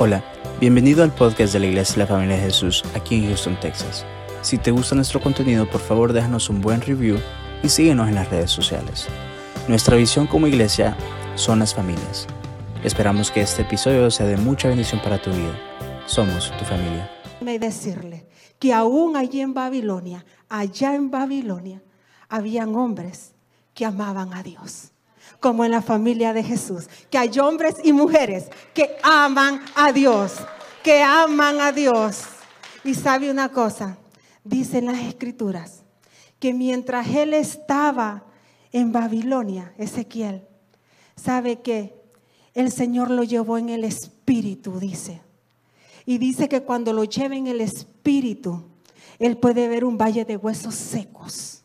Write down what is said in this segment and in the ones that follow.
Hola, bienvenido al podcast de la Iglesia de la Familia de Jesús aquí en Houston, Texas. Si te gusta nuestro contenido, por favor déjanos un buen review y síguenos en las redes sociales. Nuestra visión como iglesia son las familias. Esperamos que este episodio sea de mucha bendición para tu vida. Somos tu familia. Y decirle que aún allí en Babilonia, allá en Babilonia, habían hombres que amaban a Dios como en la familia de Jesús, que hay hombres y mujeres que aman a Dios, que aman a Dios. Y sabe una cosa, dicen las escrituras, que mientras él estaba en Babilonia, Ezequiel, sabe que el Señor lo llevó en el espíritu, dice. Y dice que cuando lo lleva en el espíritu, él puede ver un valle de huesos secos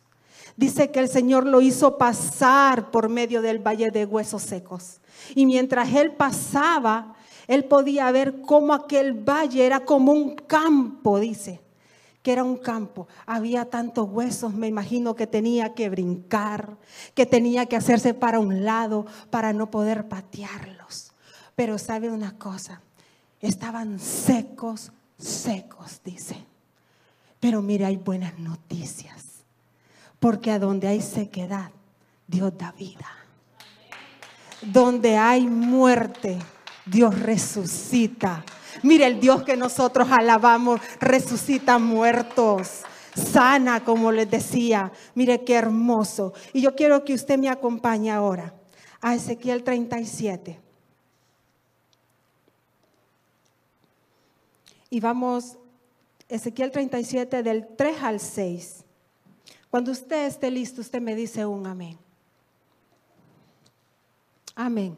Dice que el Señor lo hizo pasar por medio del valle de huesos secos. Y mientras él pasaba, él podía ver cómo aquel valle era como un campo, dice, que era un campo. Había tantos huesos, me imagino que tenía que brincar, que tenía que hacerse para un lado para no poder patearlos. Pero sabe una cosa, estaban secos, secos, dice. Pero mire, hay buenas noticias. Porque a donde hay sequedad, Dios da vida. Donde hay muerte, Dios resucita. Mire, el Dios que nosotros alabamos resucita muertos, sana, como les decía. Mire qué hermoso. Y yo quiero que usted me acompañe ahora a Ezequiel 37. Y vamos, Ezequiel 37 del 3 al 6. Cuando usted esté listo, usted me dice un amén. Amén.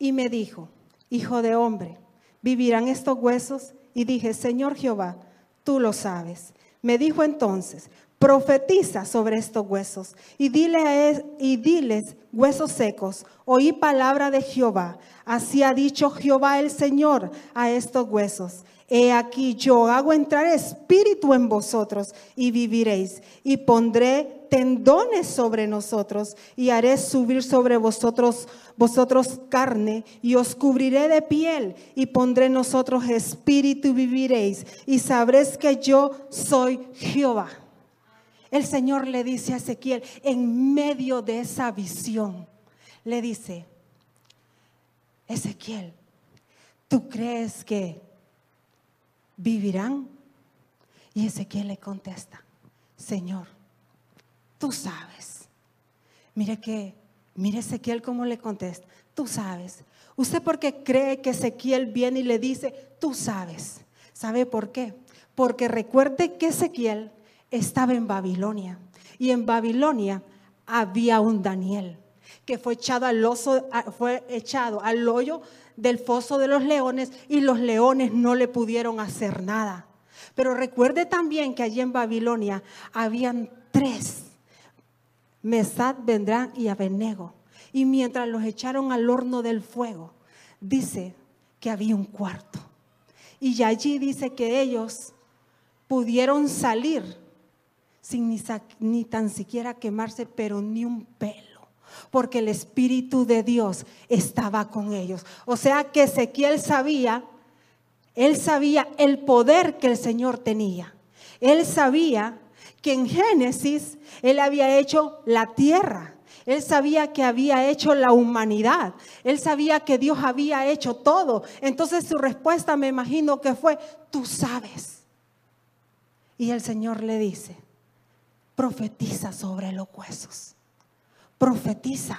Y me dijo, hijo de hombre, ¿vivirán estos huesos? Y dije, Señor Jehová, tú lo sabes. Me dijo entonces, profetiza sobre estos huesos y, dile y diles, huesos secos, oí palabra de Jehová. Así ha dicho Jehová el Señor a estos huesos. He aquí yo hago entrar espíritu en vosotros y viviréis. Y pondré tendones sobre nosotros y haré subir sobre vosotros vosotros carne y os cubriré de piel y pondré nosotros espíritu y viviréis y sabréis que yo soy Jehová. El Señor le dice a Ezequiel en medio de esa visión, le dice, Ezequiel, ¿tú crees que vivirán. Y Ezequiel le contesta, Señor, tú sabes. Mire que, mire Ezequiel cómo le contesta, tú sabes. ¿Usted porque cree que Ezequiel viene y le dice, tú sabes? ¿Sabe por qué? Porque recuerde que Ezequiel estaba en Babilonia y en Babilonia había un Daniel que fue echado al oso, fue echado al hoyo del foso de los leones y los leones no le pudieron hacer nada. Pero recuerde también que allí en Babilonia habían tres, Mesad, Vendrán y Abenego. Y mientras los echaron al horno del fuego, dice que había un cuarto. Y allí dice que ellos pudieron salir sin ni, ni tan siquiera quemarse, pero ni un pelo porque el Espíritu de Dios estaba con ellos. O sea que Ezequiel sabía, él sabía el poder que el Señor tenía. Él sabía que en Génesis él había hecho la tierra. Él sabía que había hecho la humanidad. Él sabía que Dios había hecho todo. Entonces su respuesta me imagino que fue, tú sabes. Y el Señor le dice, profetiza sobre los huesos profetiza.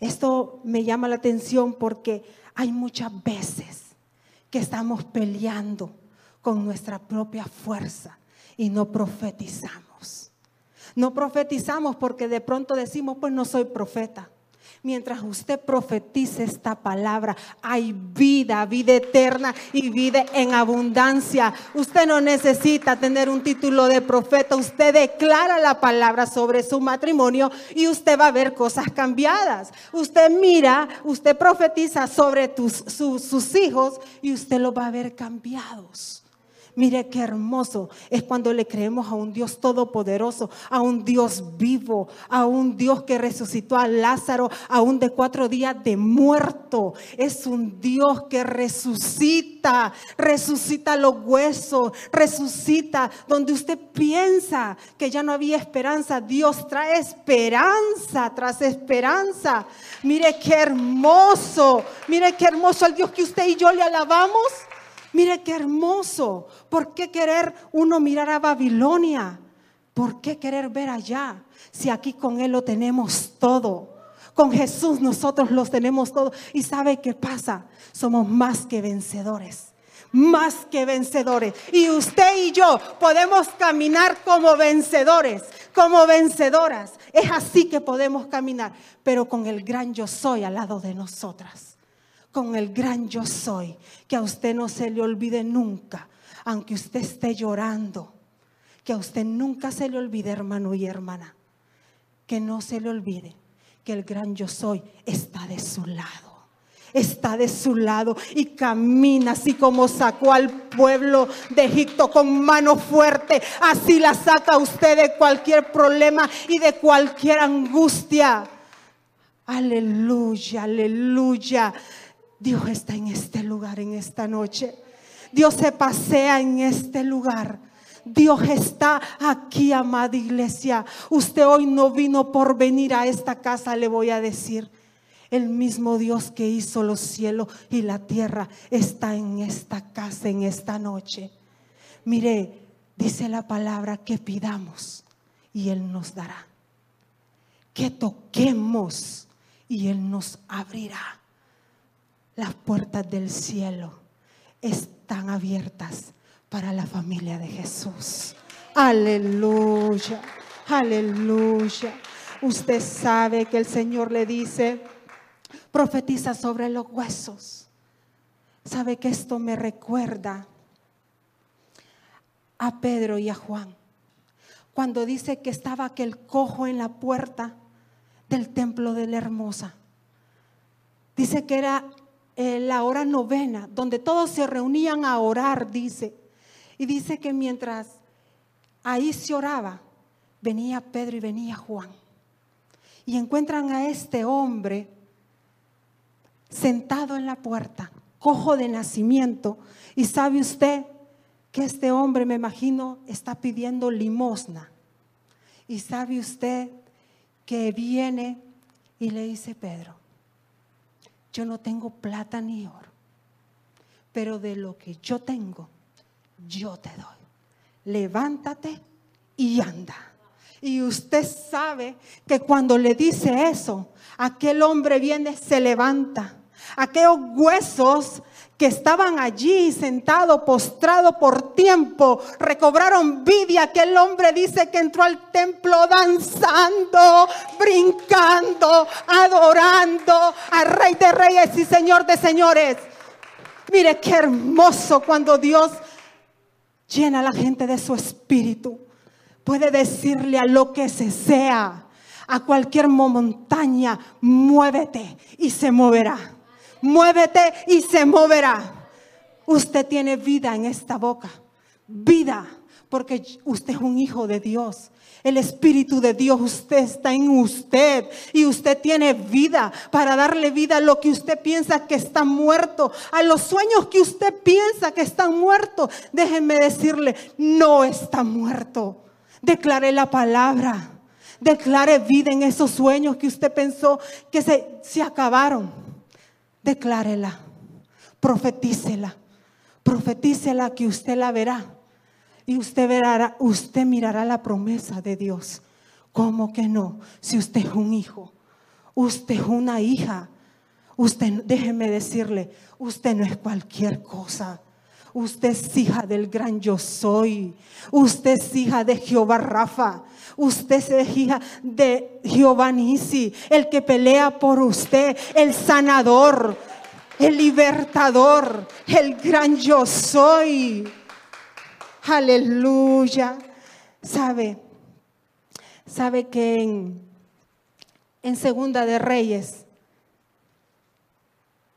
Esto me llama la atención porque hay muchas veces que estamos peleando con nuestra propia fuerza y no profetizamos. No profetizamos porque de pronto decimos, pues no soy profeta. Mientras usted profetice esta palabra, hay vida, vida eterna y vida en abundancia. Usted no necesita tener un título de profeta. Usted declara la palabra sobre su matrimonio y usted va a ver cosas cambiadas. Usted mira, usted profetiza sobre sus hijos y usted los va a ver cambiados. Mire qué hermoso es cuando le creemos a un Dios todopoderoso, a un Dios vivo, a un Dios que resucitó a Lázaro aún de cuatro días de muerto. Es un Dios que resucita, resucita los huesos, resucita donde usted piensa que ya no había esperanza. Dios trae esperanza tras esperanza. Mire qué hermoso, mire qué hermoso el Dios que usted y yo le alabamos. Mire qué hermoso. ¿Por qué querer uno mirar a Babilonia? ¿Por qué querer ver allá? Si aquí con Él lo tenemos todo. Con Jesús nosotros los tenemos todo. ¿Y sabe qué pasa? Somos más que vencedores. Más que vencedores. Y usted y yo podemos caminar como vencedores, como vencedoras. Es así que podemos caminar, pero con el gran yo soy al lado de nosotras con el gran yo soy, que a usted no se le olvide nunca, aunque usted esté llorando, que a usted nunca se le olvide, hermano y hermana, que no se le olvide que el gran yo soy está de su lado. Está de su lado y camina así como sacó al pueblo de Egipto con mano fuerte. Así la saca usted de cualquier problema y de cualquier angustia. Aleluya, aleluya. Dios está en este lugar, en esta noche. Dios se pasea en este lugar. Dios está aquí, amada iglesia. Usted hoy no vino por venir a esta casa, le voy a decir. El mismo Dios que hizo los cielos y la tierra está en esta casa, en esta noche. Mire, dice la palabra que pidamos y Él nos dará. Que toquemos y Él nos abrirá. Las puertas del cielo están abiertas para la familia de Jesús. Aleluya, aleluya. Usted sabe que el Señor le dice, profetiza sobre los huesos. Sabe que esto me recuerda a Pedro y a Juan. Cuando dice que estaba aquel cojo en la puerta del templo de la hermosa. Dice que era la hora novena, donde todos se reunían a orar, dice. Y dice que mientras ahí se oraba, venía Pedro y venía Juan. Y encuentran a este hombre sentado en la puerta, cojo de nacimiento. Y sabe usted que este hombre, me imagino, está pidiendo limosna. Y sabe usted que viene y le dice Pedro, yo no tengo plata ni oro, pero de lo que yo tengo, yo te doy. Levántate y anda. Y usted sabe que cuando le dice eso, aquel hombre viene, se levanta. Aquellos huesos que estaban allí sentado, postrado por tiempo, recobraron vida. Aquel hombre dice que entró al templo danzando, brincando, adorando al Rey de Reyes y Señor de Señores. Mire qué hermoso cuando Dios llena a la gente de su espíritu. Puede decirle a lo que se sea, a cualquier montaña, muévete y se moverá muévete y se moverá. Usted tiene vida en esta boca, vida, porque usted es un hijo de Dios. El Espíritu de Dios, usted está en usted y usted tiene vida para darle vida a lo que usted piensa que está muerto, a los sueños que usted piensa que están muertos. Déjenme decirle, no está muerto. Declare la palabra, declare vida en esos sueños que usted pensó que se, se acabaron. Declárela, profetícela, profetícela que usted la verá. Y usted verá, usted mirará la promesa de Dios. ¿Cómo que no? Si usted es un hijo, usted es una hija. Usted, déjeme decirle, usted no es cualquier cosa. Usted es hija del gran yo soy. Usted es hija de Jehová Rafa. Usted es hija de Jehová Nisi, el que pelea por usted, el sanador, el libertador, el gran yo soy. Aleluya. ¿Sabe? ¿Sabe que en, en Segunda de Reyes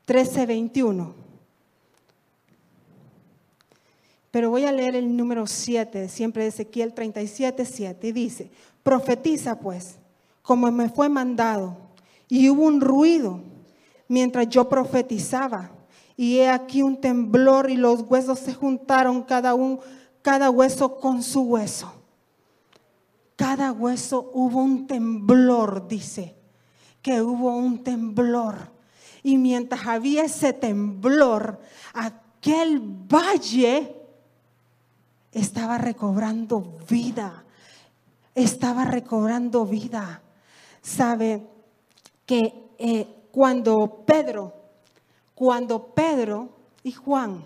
13:21 Pero voy a leer el número 7, siempre de Ezequiel 37, 7, y dice, profetiza pues, como me fue mandado. Y hubo un ruido mientras yo profetizaba. Y he aquí un temblor y los huesos se juntaron cada, un, cada hueso con su hueso. Cada hueso hubo un temblor, dice, que hubo un temblor. Y mientras había ese temblor, aquel valle estaba recobrando vida, estaba recobrando vida. Sabe que eh, cuando Pedro, cuando Pedro y Juan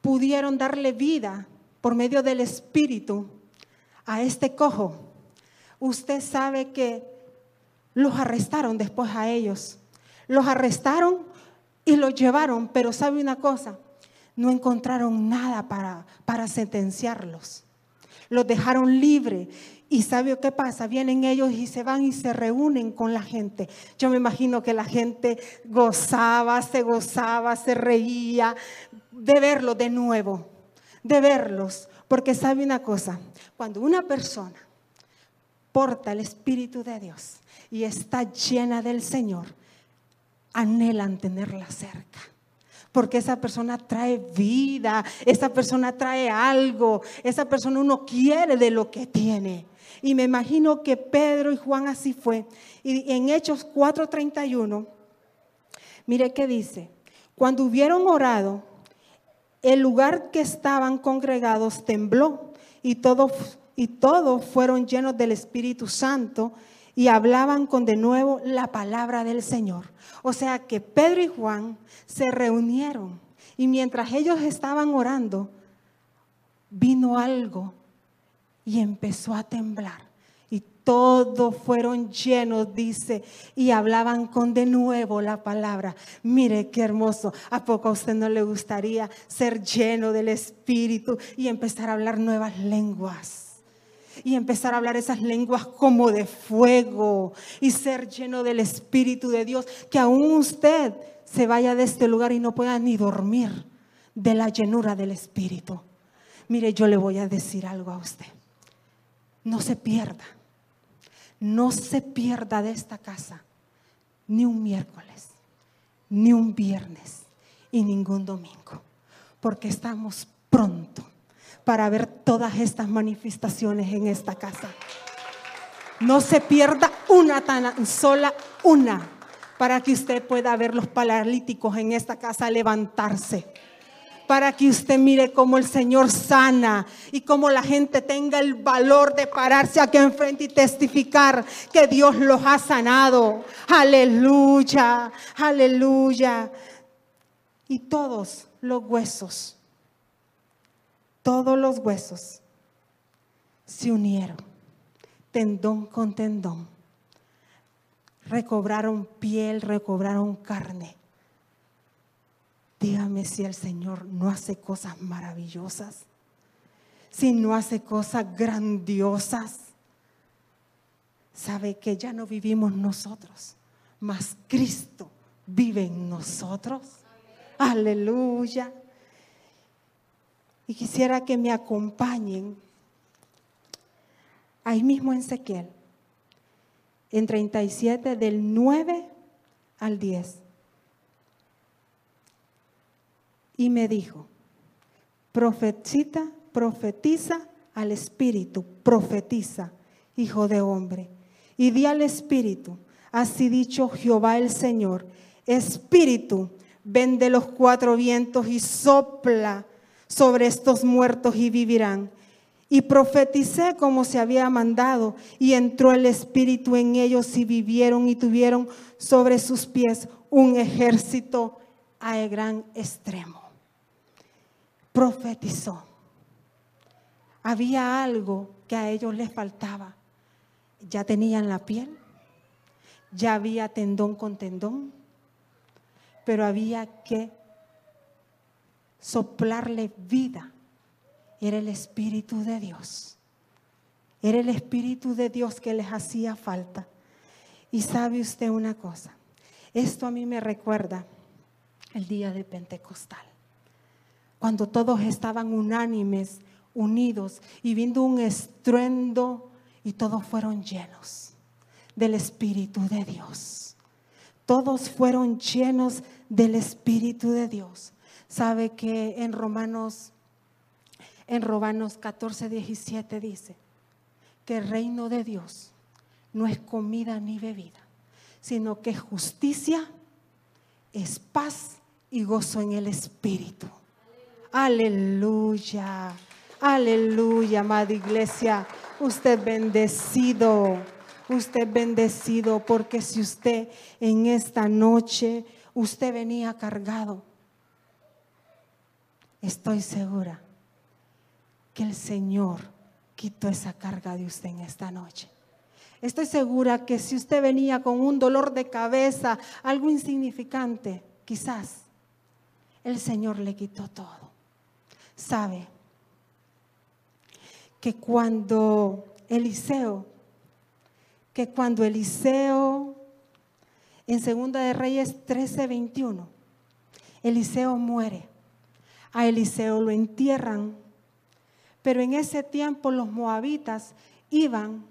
pudieron darle vida por medio del Espíritu a este cojo, usted sabe que los arrestaron después a ellos. Los arrestaron y los llevaron, pero sabe una cosa, no encontraron nada para, para sentenciarlos. Los dejaron libres. ¿Y sabe qué pasa? Vienen ellos y se van y se reúnen con la gente. Yo me imagino que la gente gozaba, se gozaba, se reía de verlos de nuevo, de verlos. Porque sabe una cosa, cuando una persona porta el Espíritu de Dios y está llena del Señor, anhelan tenerla cerca porque esa persona trae vida, esa persona trae algo, esa persona uno quiere de lo que tiene. Y me imagino que Pedro y Juan así fue. Y en Hechos 4:31, mire qué dice, cuando hubieron orado, el lugar que estaban congregados tembló y todos, y todos fueron llenos del Espíritu Santo y hablaban con de nuevo la palabra del Señor. O sea que Pedro y Juan se reunieron y mientras ellos estaban orando, vino algo y empezó a temblar. Y todos fueron llenos, dice, y hablaban con de nuevo la palabra. Mire qué hermoso. ¿A poco a usted no le gustaría ser lleno del Espíritu y empezar a hablar nuevas lenguas? Y empezar a hablar esas lenguas como de fuego y ser lleno del Espíritu de Dios, que aún usted se vaya de este lugar y no pueda ni dormir de la llenura del Espíritu. Mire, yo le voy a decir algo a usted. No se pierda, no se pierda de esta casa ni un miércoles, ni un viernes y ningún domingo, porque estamos pronto para ver todas estas manifestaciones en esta casa. No se pierda una tan sola, una, para que usted pueda ver los paralíticos en esta casa levantarse. Para que usted mire cómo el Señor sana y cómo la gente tenga el valor de pararse aquí enfrente y testificar que Dios los ha sanado. Aleluya, aleluya. Y todos los huesos todos los huesos se unieron, tendón con tendón. Recobraron piel, recobraron carne. Dígame si el Señor no hace cosas maravillosas, si no hace cosas grandiosas. Sabe que ya no vivimos nosotros, mas Cristo vive en nosotros. Aleluya. Y quisiera que me acompañen ahí mismo en Ezequiel, en 37 del 9 al 10. Y me dijo, profetiza, profetiza al Espíritu, profetiza, hijo de hombre. Y di al Espíritu, así dicho Jehová el Señor, Espíritu, ven de los cuatro vientos y sopla sobre estos muertos y vivirán. Y profeticé como se había mandado, y entró el Espíritu en ellos y vivieron y tuvieron sobre sus pies un ejército a gran extremo. Profetizó. Había algo que a ellos les faltaba. Ya tenían la piel, ya había tendón con tendón, pero había que soplarle vida. Era el Espíritu de Dios. Era el Espíritu de Dios que les hacía falta. Y sabe usted una cosa, esto a mí me recuerda el día de Pentecostal. cuando todos estaban unánimes, unidos y viendo un estruendo y todos fueron llenos del Espíritu de Dios. Todos fueron llenos del Espíritu de Dios. Sabe que en Romanos en Romanos 14, 17 dice que el reino de Dios no es comida ni bebida, sino que es justicia, es paz y gozo en el Espíritu. Aleluya, aleluya, amada iglesia. Usted bendecido, usted bendecido, porque si usted en esta noche, usted venía cargado, estoy segura que el Señor quitó esa carga de usted en esta noche. Estoy segura que si usted venía con un dolor de cabeza, algo insignificante, quizás el Señor le quitó todo. Sabe que cuando Eliseo, que cuando Eliseo en Segunda de Reyes 13, 21, Eliseo muere. A Eliseo lo entierran pero en ese tiempo los moabitas iban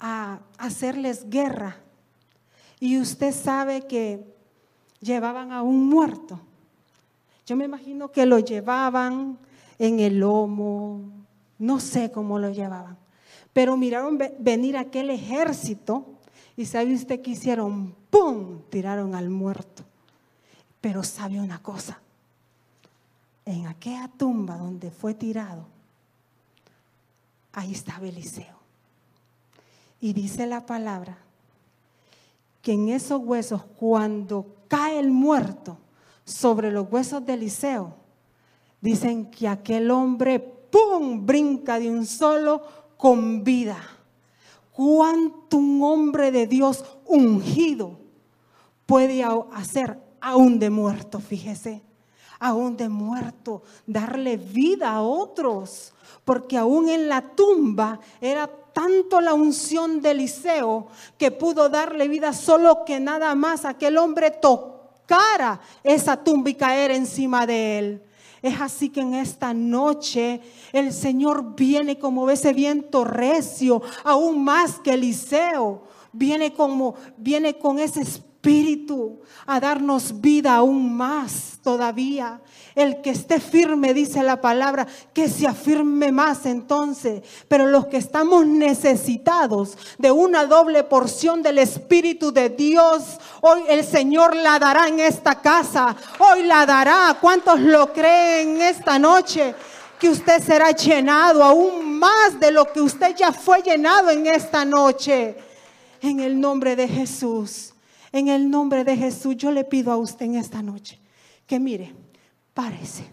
a hacerles guerra. Y usted sabe que llevaban a un muerto. Yo me imagino que lo llevaban en el lomo, no sé cómo lo llevaban. Pero miraron venir aquel ejército y sabe usted que hicieron, ¡pum! Tiraron al muerto. Pero sabe una cosa, en aquella tumba donde fue tirado, ahí estaba Eliseo. Y dice la palabra que en esos huesos, cuando cae el muerto sobre los huesos de Eliseo, dicen que aquel hombre, ¡pum!, brinca de un solo con vida. ¿Cuánto un hombre de Dios ungido puede hacer aún de muerto? Fíjese, aún de muerto, darle vida a otros porque aún en la tumba era tanto la unción de Eliseo que pudo darle vida solo que nada más aquel hombre tocara esa tumba y caer encima de él. Es así que en esta noche el Señor viene como ese viento recio, aún más que Eliseo. Viene como viene con ese espíritu a darnos vida aún más todavía. El que esté firme, dice la palabra, que se afirme más entonces. Pero los que estamos necesitados de una doble porción del Espíritu de Dios, hoy el Señor la dará en esta casa. Hoy la dará. ¿Cuántos lo creen esta noche? Que usted será llenado aún más de lo que usted ya fue llenado en esta noche. En el nombre de Jesús. En el nombre de Jesús yo le pido a usted en esta noche que mire párese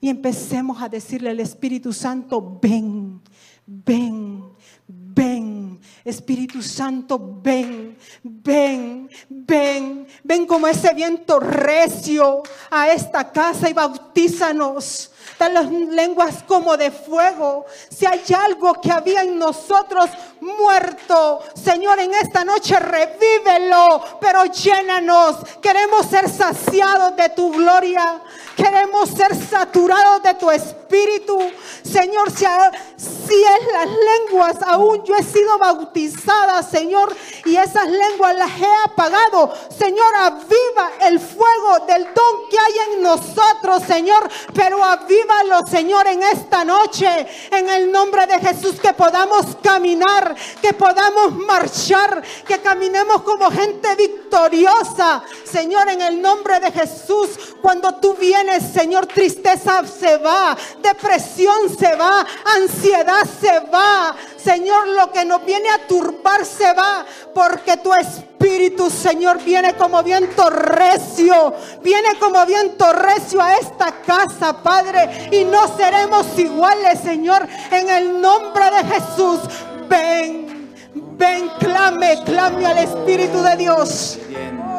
y empecemos a decirle al Espíritu Santo, ven, ven, ven, Espíritu Santo, ven, ven, ven, ven como ese viento recio a esta casa y bautízanos dan las lenguas como de fuego. Si hay algo que había en nosotros muerto, Señor, en esta noche revívelo, pero llénanos. Queremos ser saciados de tu gloria. Queremos ser saturados de tu espíritu. Señor, si, es las lenguas, aún yo he sido bautizada, Señor, y esas lenguas las he apagado. Señor, aviva el fuego del don que hay en nosotros, Señor, pero avívalo, Señor, en esta noche, en el nombre de Jesús, que podamos caminar, que podamos marchar, que caminemos como gente victoriosa, Señor, en el nombre de Jesús, cuando tú vienes, Señor, tristeza se va, depresión se va, ansiedad se va. Señor, lo que nos viene a turbar se va, porque tu Espíritu, Señor, viene como viento recio, viene como viento recio a esta casa, Padre, y no seremos iguales, Señor, en el nombre de Jesús. Ven, ven, clame, clame al Espíritu de Dios.